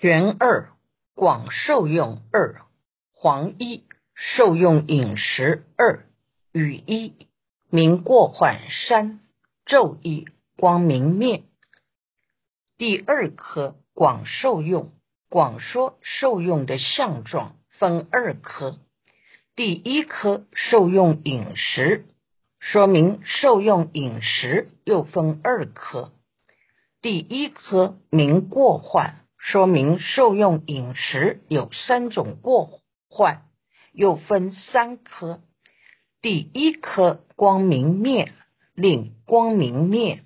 元二广受用二黄一受用饮食二雨一明过缓山昼一光明灭。第二科广受用，广说受用的相状分二科。第一科受用饮食，说明受用饮食又分二科。第一科明过患。说明受用饮食有三种过患，又分三科。第一科光明灭，令光明灭，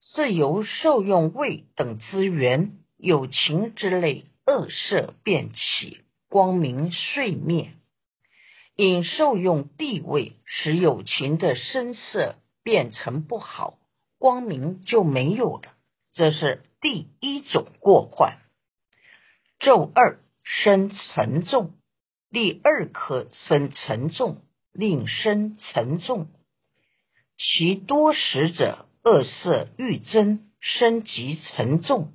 是由受用味等资源有情之类恶色变起，光明遂灭。因受用地位使有情的声色变成不好，光明就没有了。这是第一种过患。昼二生沉重，第二颗生沉重，令生沉重。其多食者恶色愈增，身极沉重。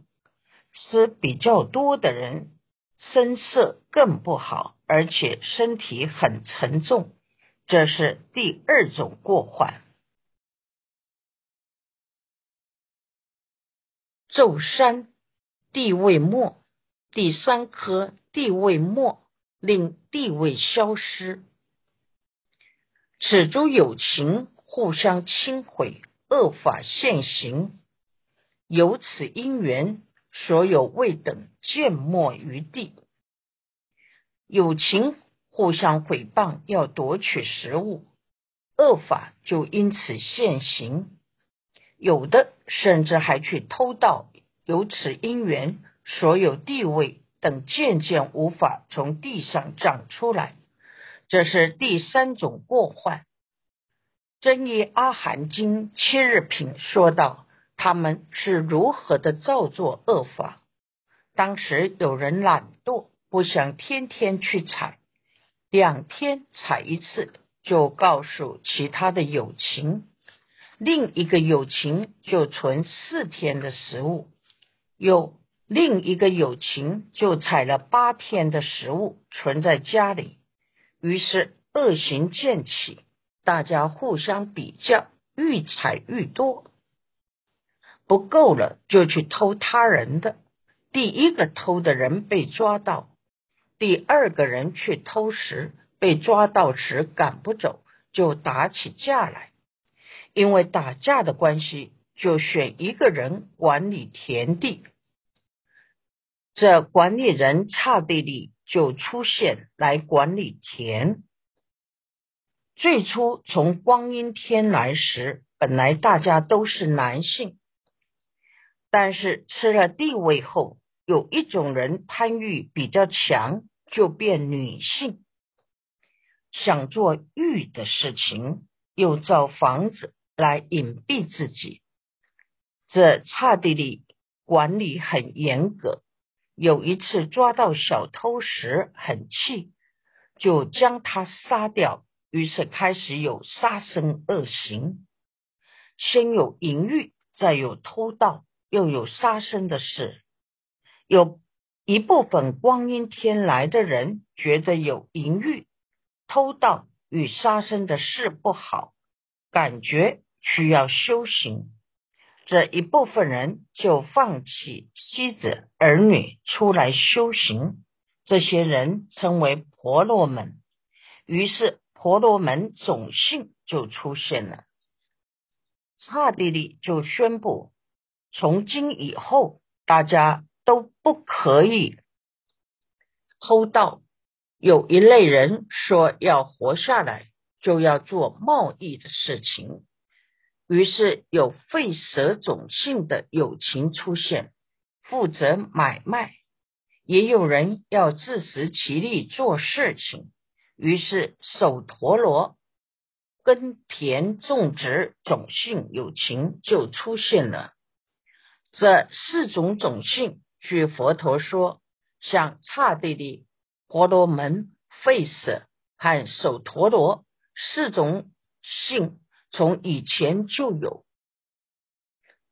吃比较多的人，声色更不好，而且身体很沉重。这是第二种过患。咒山地位末，第三颗地位末，令地位消失。此诸有情互相侵毁，恶法现行。由此因缘，所有未等见没于地。有情互相毁谤，要夺取食物，恶法就因此现行。有的甚至还去偷盗，由此因缘，所有地位等渐渐无法从地上长出来，这是第三种过患。真耶阿含经七日品说道：他们是如何的造作恶法？当时有人懒惰，不想天天去采，两天采一次，就告诉其他的友情。另一个友情就存四天的食物，有另一个友情就采了八天的食物存在家里，于是恶行渐起，大家互相比较，愈采愈多，不够了就去偷他人的。第一个偷的人被抓到，第二个人去偷时被抓到时赶不走，就打起架来。因为打架的关系，就选一个人管理田地。这管理人刹地利就出现来管理田。最初从光阴天来时，本来大家都是男性，但是吃了地位后，有一种人贪欲比较强，就变女性，想做欲的事情，又造房子。来隐蔽自己，这刹地利管理很严格。有一次抓到小偷时，很气，就将他杀掉。于是开始有杀生恶行，先有淫欲，再有偷盗，又有杀生的事。有一部分光阴天来的人觉得有淫欲、偷盗与杀生的事不好，感觉。需要修行，这一部分人就放弃妻子儿女出来修行。这些人称为婆罗门，于是婆罗门种姓就出现了。刹帝利就宣布，从今以后大家都不可以偷盗。有一类人说要活下来，就要做贸易的事情。于是有吠蛇种姓的友情出现，负责买卖；也有人要自食其力做事情。于是手陀罗耕田种植种姓友情就出现了。这四种种姓，据佛陀说，像刹帝利、婆罗门、吠舍和手陀罗四种姓。从以前就有，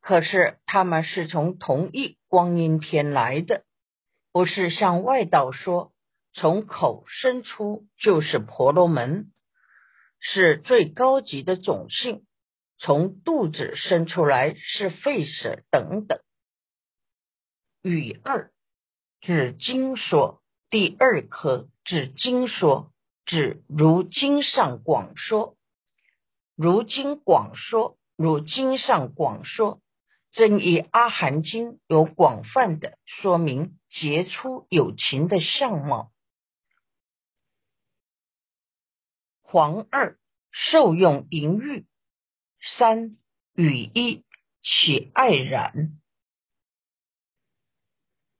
可是他们是从同一光阴天来的，不是像外道说，从口生出就是婆罗门，是最高级的种姓；从肚子生出来是吠舍等等。语二指经说，第二科指经说，指如经上广说，如经广说，如经上广说。正以阿含经有广泛的说明杰出有情的相貌。黄二受用淫欲，三语一起爱染。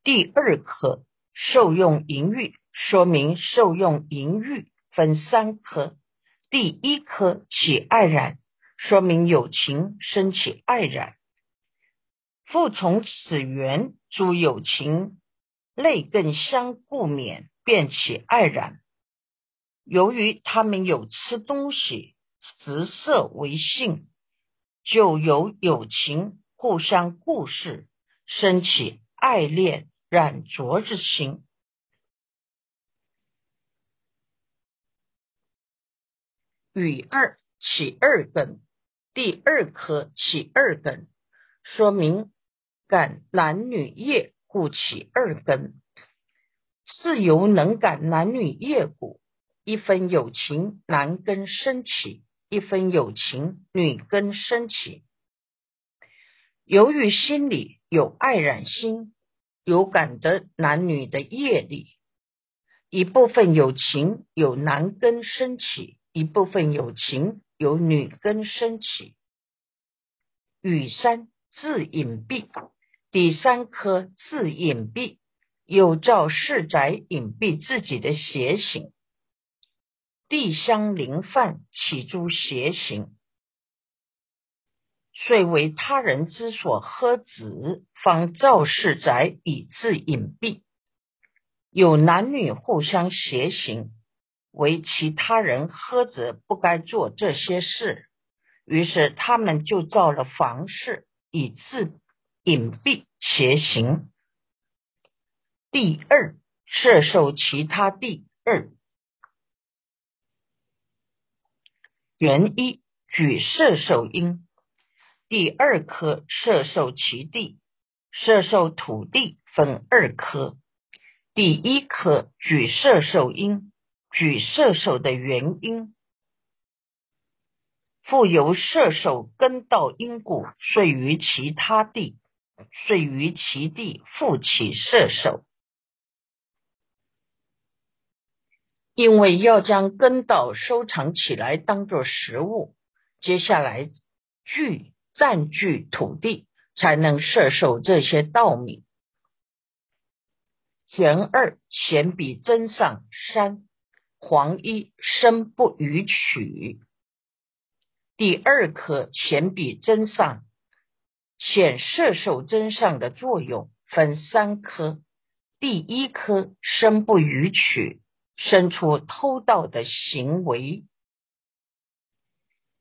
第二颗受用淫欲，说明受用淫欲分三科。第一颗起爱染，说明有情生起爱染。复从此缘，诸有情类更相故免，便起爱染。由于他们有吃东西，食色为性，就有有情互相故事，生起爱恋染浊之心。与二起二根，第二颗起二根，说明。感男女业故起二根，自由能感男女业故，一分有情男根生起，一分有情女根生起。由于心里有爱染心，有感得男女的业力，一部分有情有男根生起，一部分有情有女根生起。雨山自隐蔽。第三颗自隐蔽，有照世宅隐蔽自己的邪行；地相灵犯起诸邪行，遂为他人之所呵止，方造世宅以自隐蔽。有男女互相邪行，为其他人呵责不该做这些事，于是他们就造了房事以自。隐蔽邪行，第二摄受其他第二。原一举摄受因，第二颗摄受其地，摄受土地分二颗，第一颗举摄受因，举射手的原因，复由射手根到因谷，遂于其他地。遂于其地复起射手，因为要将根道收藏起来当做食物，接下来据占据土地，才能摄受这些稻米。玄二显比真上山，黄衣生不逾取。第二颗显比真上。显射手真上的作用分三颗，第一颗生不逾取，生出偷盗的行为，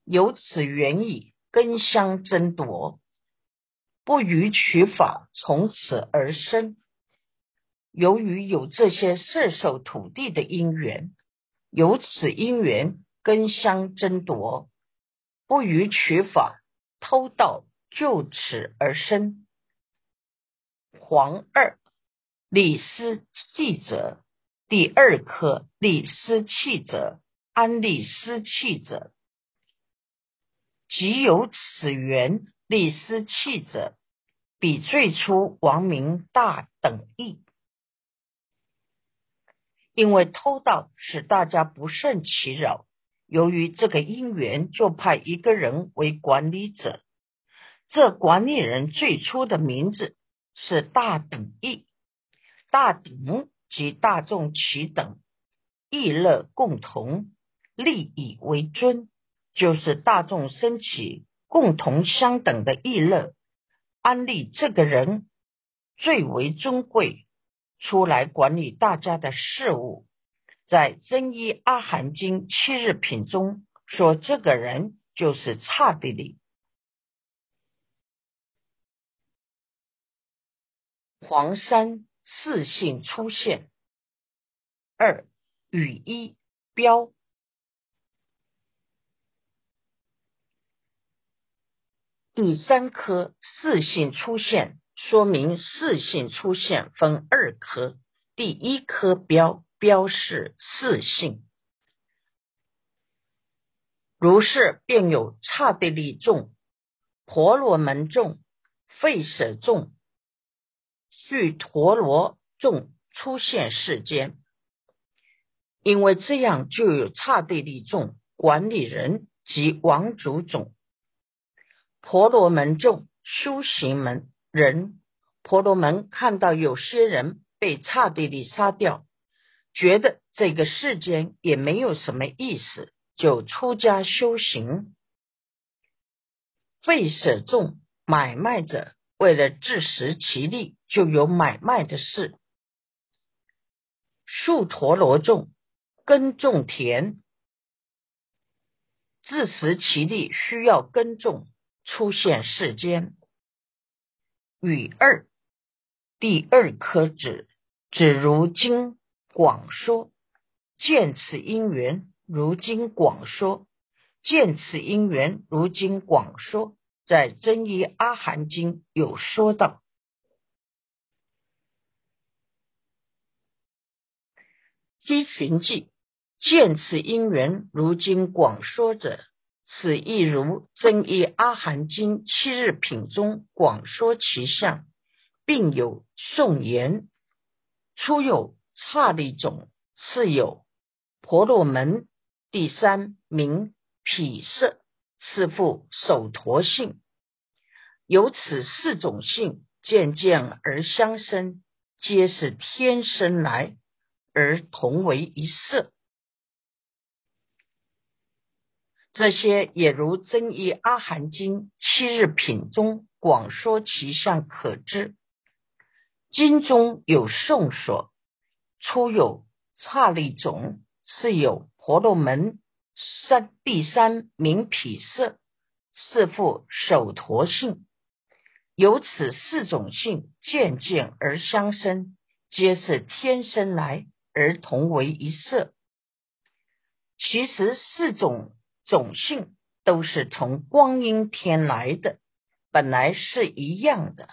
由此缘以根相争夺，不逾取法从此而生。由于有这些射手土地的因缘，由此因缘根相争夺，不逾取法偷盗。就此而生。黄二李斯气者，第二颗李斯气者，安利斯气者，即有此缘。李斯气者，比最初王明大等义。因为偷盗使大家不胜其扰，由于这个因缘，就派一个人为管理者。这管理人最初的名字是大等义，大等即大众齐等，义乐共同，利益为尊，就是大众升起共同相等的义乐。安利这个人最为尊贵，出来管理大家的事务。在真一阿含经七日品中说，这个人就是刹帝利。黄山四性出现。二与一标。第三颗四性出现，说明四性出现分二颗。第一颗标标示四性，如是便有刹帝利众、婆罗门众、吠舍众、须陀罗众出现世间。因为这样，就有刹帝利众、管理人及王族种。婆罗门众修行门人，婆罗门看到有些人被刹帝利杀掉，觉得这个世间也没有什么意思，就出家修行。费舍众买卖者为了自食其力，就有买卖的事。树陀罗众耕种田，自食其力需要耕种。出现世间，与二第二颗指指如今广说，见此因缘如今广说，见此因缘如今广说，在真一阿含经有说到，依寻记见此因缘如今广说者。此亦如真一阿含经七日品中广说其相，并有颂言：初有刹利种，次有婆罗门，第三名毗舍，次复首陀性。由此四种性渐渐而相生，皆是天生来而同为一色。这些也如真一阿含经七日品中广说其相可知。经中有颂说：初有刹利种，是有婆罗门，三第三名毗色，四复首陀性。由此四种性渐渐而相生，皆是天生来而同为一色。其实四种。种性都是从光阴天来的，本来是一样的。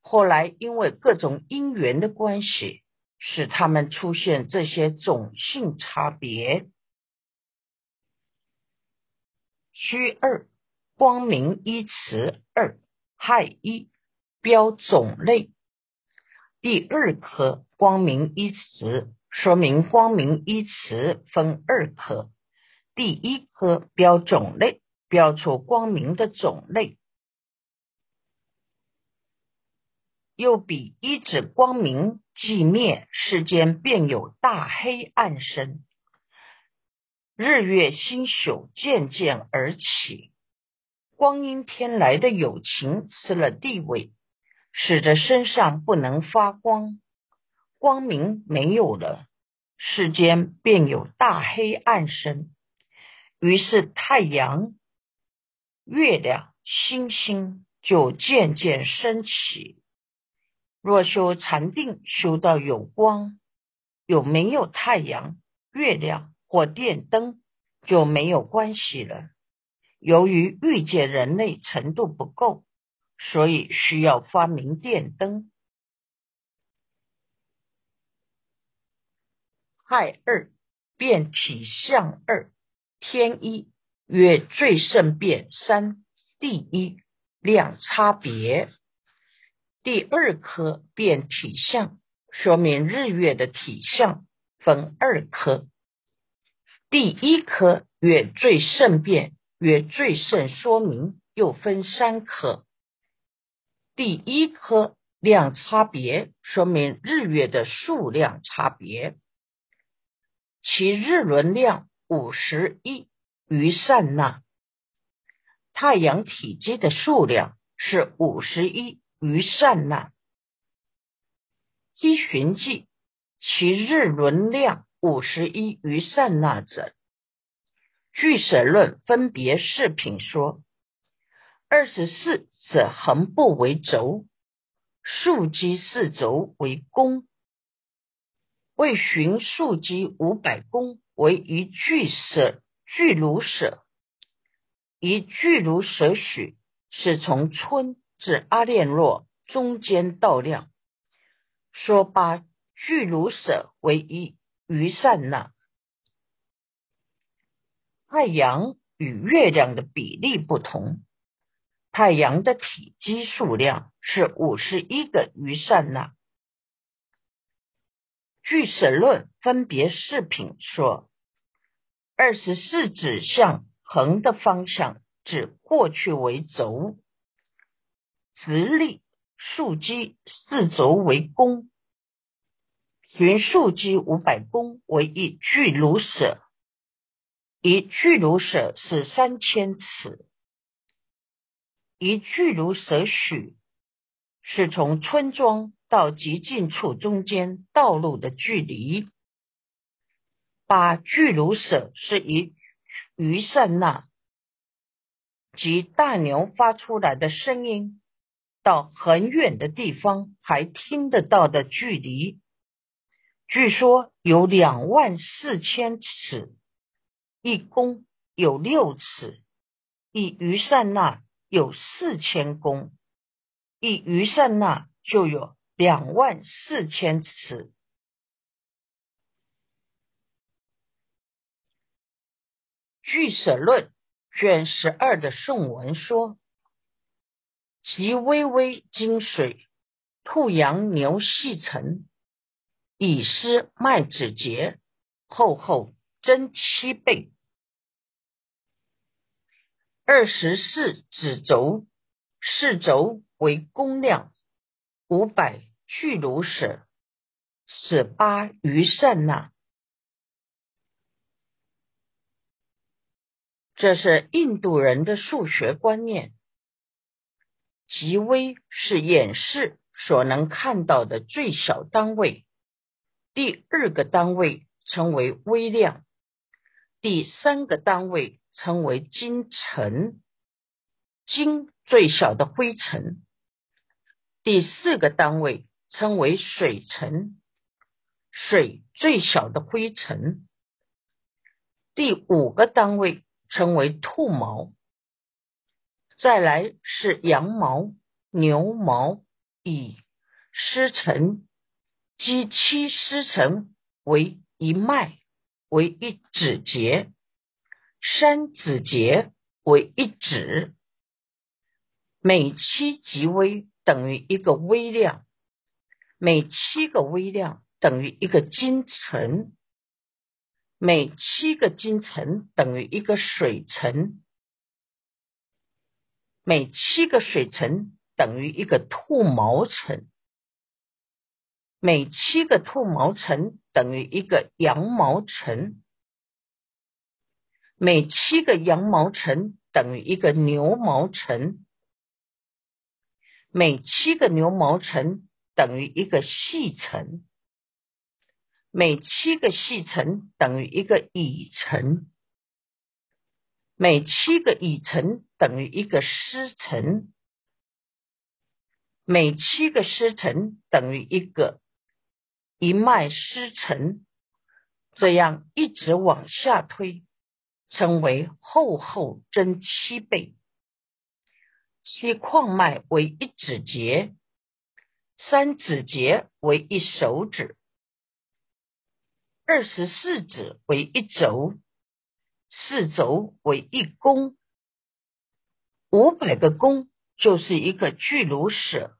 后来因为各种因缘的关系，使他们出现这些种性差别。虚二光明一词二害一标种类。第二颗光明一词说明光明一词分二颗。第一颗标种类，标出光明的种类，又比一指光明即灭，世间便有大黑暗生，日月星宿渐渐而起，光阴天来的友情失了地位，使得身上不能发光，光明没有了，世间便有大黑暗生。于是太阳、月亮、星星就渐渐升起。若修禅定，修到有光，有没有太阳、月亮或电灯就没有关系了。由于遇见人类程度不够，所以需要发明电灯。害二变体相二。天一曰最胜变三第一量差别，第二颗变体相，说明日月的体相分二颗。第一颗曰最胜变，曰最胜说明又分三颗。第一颗量差别，说明日月的数量差别，其日轮量。五十一余善那，太阳体积的数量是五十一余善那。依循迹，其日轮量五十一余善那者，据舍论分别视品说，二十四者横不为轴，数积四轴为弓，为寻数积五百弓。为一巨舍巨如舍，一巨如舍许是从春至阿练若中间道量，说八巨如舍为一余善那。太阳与月亮的比例不同，太阳的体积数量是五十一个余善那。据舍论分别视品说，二十四指向横的方向指过去为轴，直立竖击四轴为弓，循竖基五百弓为一巨如舍。一巨如舍是三千尺，一巨如舍许是从村庄到极近处中间道路的距离。八巨卢舍是一余善那，及大牛发出来的声音到很远的地方还听得到的距离，据说有两万四千尺。一公有六尺，一余善那有四千公，一余善那就有两万四千尺。据舍论卷十二的颂文说：其微微金水，兔羊牛细尘，以施麦子节，厚厚。增七倍，二十四指轴，四轴为公量，五百巨如舍，此八余善那。这是印度人的数学观念。极微是演示所能看到的最小单位，第二个单位称为微量。第三个单位称为金尘，金最小的灰尘。第四个单位称为水尘，水最小的灰尘。第五个单位称为兔毛，再来是羊毛、牛毛，以湿尘、鸡漆湿尘为一脉。为一指节，三指节为一指，每七极微等于一个微量，每七个微量等于一个金层，每七个金层等于一个水层，每七个水层等于一个兔毛层。每七个兔毛层等于一个羊毛层，每七个羊毛层等于一个牛毛层，每七个牛毛层等于一个细层，每七个细层等于一个乙层，每七个乙层等于一个湿层，每七个湿层等于一个。一脉失沉，这样一直往下推，称为厚厚增七倍。其矿脉为一指节，三指节为一手指，二十四指为一轴，四轴为一弓，五百个弓就是一个巨如舍，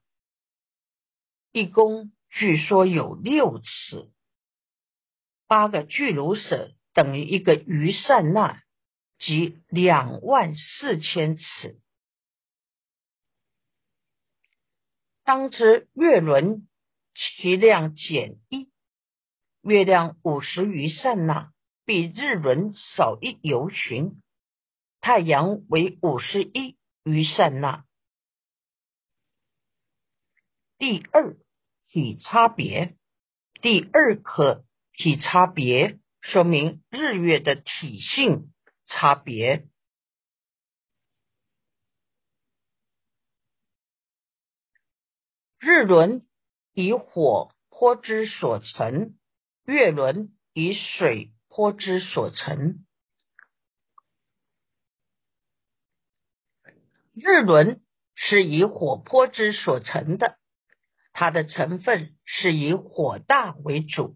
一弓。据说有六尺，八个巨如舍等于一个余善那，即两万四千尺。当知月轮其量减一，月亮五十余善那，比日轮少一游旬。太阳为五十一余善那。第二。体差别，第二课体差别说明日月的体性差别。日轮以火泼之所成，月轮以水泼之所成。日轮是以火泼之所成的，它的成分是以火大为主；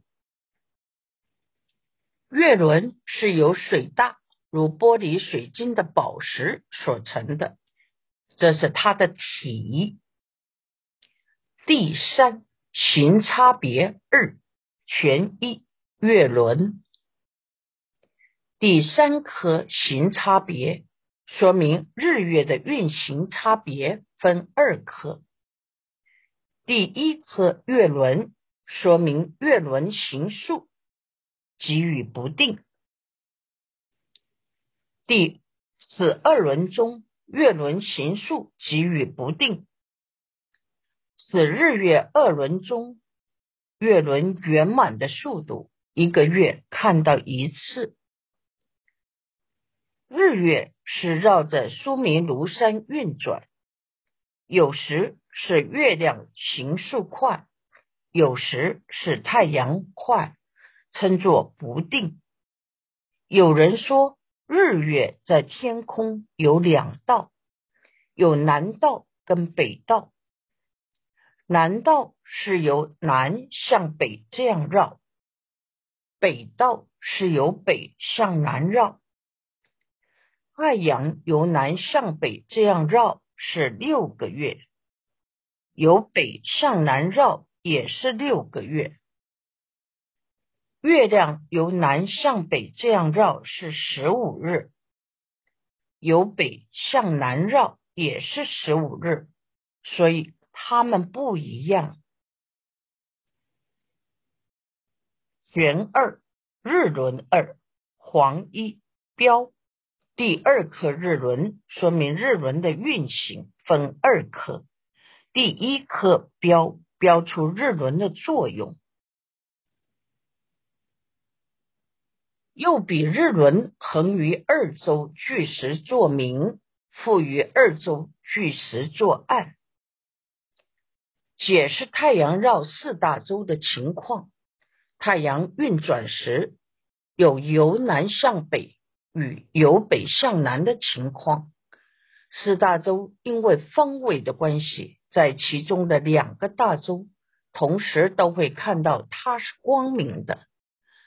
月轮是由水大如玻璃、水晶的宝石所成的，这是它的体。第三行差别二全一月轮，第三颗行差别。说明日月的运行差别分二颗，第一颗月轮说明月轮行数给予不定，第十二轮中月轮行数给予不定，此日月二轮中月轮圆满的速度一个月看到一次。日月是绕着苏明庐山运转，有时是月亮行速快，有时是太阳快，称作不定。有人说，日月在天空有两道，有南道跟北道。南道是由南向北这样绕，北道是由北向南绕。太阳由南向北这样绕是六个月，由北向南绕也是六个月。月亮由南向北这样绕是十五日，由北向南绕也是十五日，所以它们不一样。玄二日轮二黄一标。第二颗日轮说明日轮的运行分二颗，第一颗标标出日轮的作用，又比日轮横于二周巨石作明，覆于二周巨石作暗，解释太阳绕四大洲的情况。太阳运转时有由南向北。与由北向南的情况，四大洲因为方位的关系，在其中的两个大洲同时都会看到它是光明的，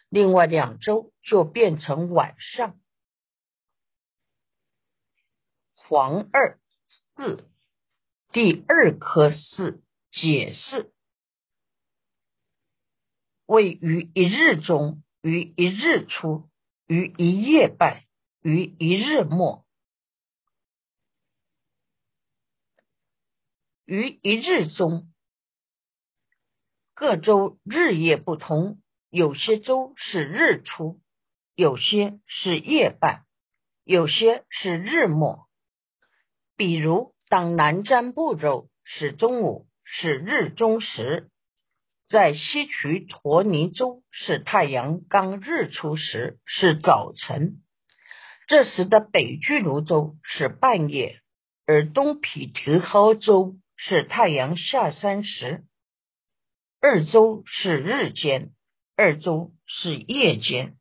另外两周就变成晚上。黄二四第二颗四解释位于一日中，于一日出。于一夜半，于一日末，于一日中，各州日夜不同，有些州是日出，有些是夜半，有些是日末。比如，当南瞻部洲是中午，是日中时。在西渠陀尼州是太阳刚日出时，是早晨；这时的北俱卢洲是半夜，而东毗提诃州是太阳下山时。二周是日间，二周是夜间。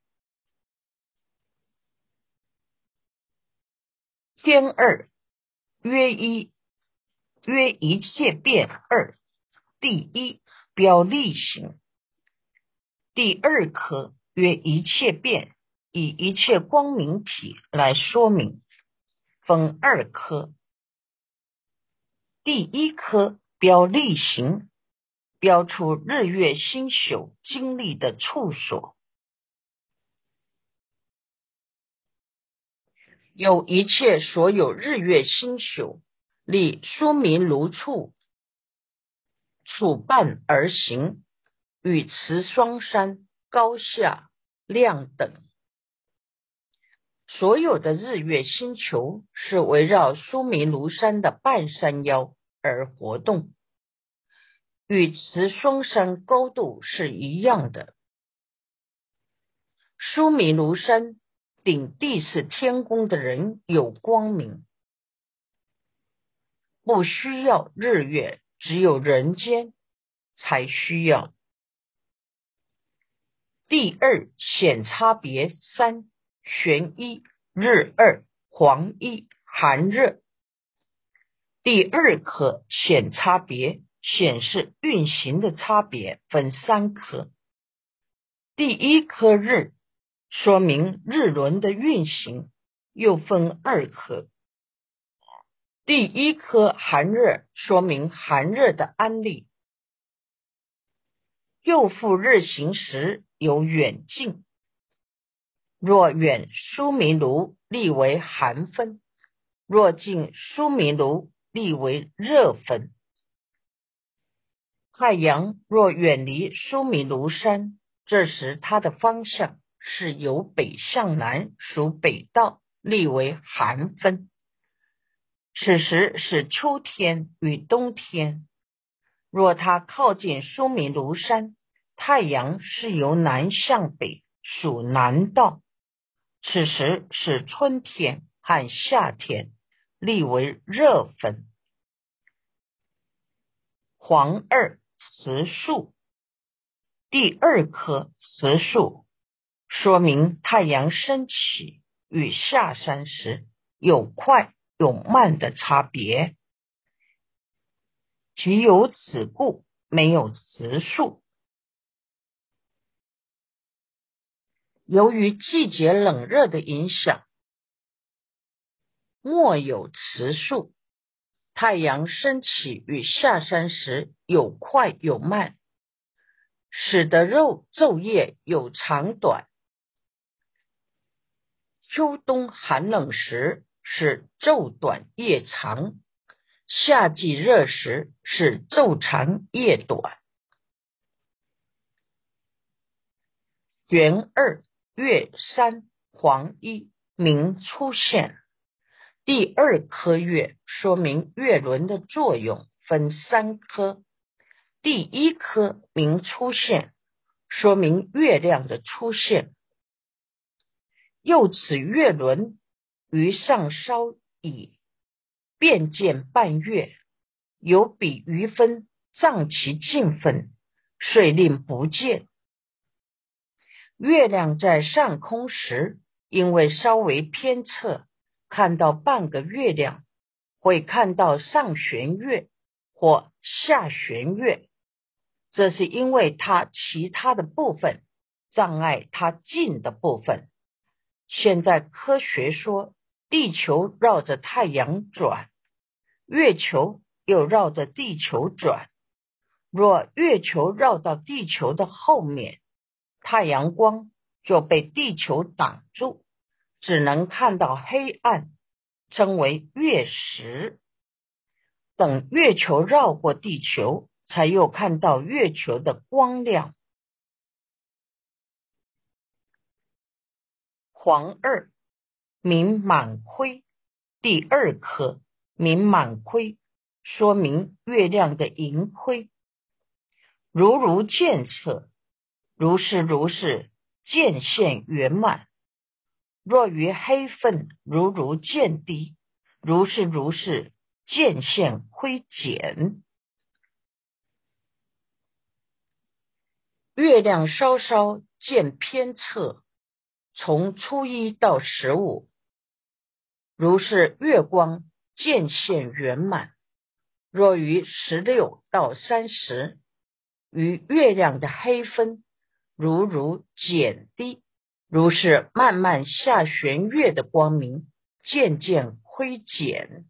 天二约一，约一切变二，第一。标例行，第二颗约一切变，以一切光明体来说明，分二颗。第一颗标例行，标出日月星宿经历的处所，有一切所有日月星宿，立说明如处。处伴而行，与持双山高下量等，所有的日月星球是围绕苏明庐山的半山腰而活动，与持双山高度是一样的。苏明庐山顶地是天宫的人有光明，不需要日月。只有人间才需要。第二显差别三：玄一、日二、黄一、寒热。第二颗显差别显示运行的差别分三颗。第一颗日说明日轮的运行，又分二颗。第一颗寒热说明寒热的安利。右复日行时有远近，若远疏明炉立为寒分，若近疏明炉立为热分。太阳若远离苏明庐山，这时它的方向是由北向南，属北道，立为寒分。此时是秋天与冬天。若它靠近苏明庐山，太阳是由南向北，属南道。此时是春天和夏天，立为热分。黄二雌树，第二棵雌树，说明太阳升起与下山时有快有慢的差别。即有此故，没有雌树。由于季节冷热的影响，莫有雌树。太阳升起与下山时有快有慢，使得肉昼夜有长短。秋冬寒冷时是昼短夜长。夏季热时是昼长夜短。元二月三黄一明出现，第二颗月说明月轮的作用分三颗，第一颗明出现，说明月亮的出现。又此月轮于上稍已。便见半月，有比余分障其近分，遂令不见。月亮在上空时，因为稍微偏侧，看到半个月亮，会看到上弦月或下弦月，这是因为它其他的部分障碍它近的部分。现在科学说。地球绕着太阳转，月球又绕着地球转。若月球绕到地球的后面，太阳光就被地球挡住，只能看到黑暗，称为月食。等月球绕过地球，才又看到月球的光亮。黄二。明满亏，第二颗明满亏，说明月亮的盈亏。如如见测，如是如是见现圆满。若于黑分，如如见低，如是如是见现亏减。月亮稍稍见偏侧，从初一到十五。如是月光渐现圆满，若于十六到三十，与月亮的黑分如如减低，如是慢慢下弦月的光明渐渐亏减。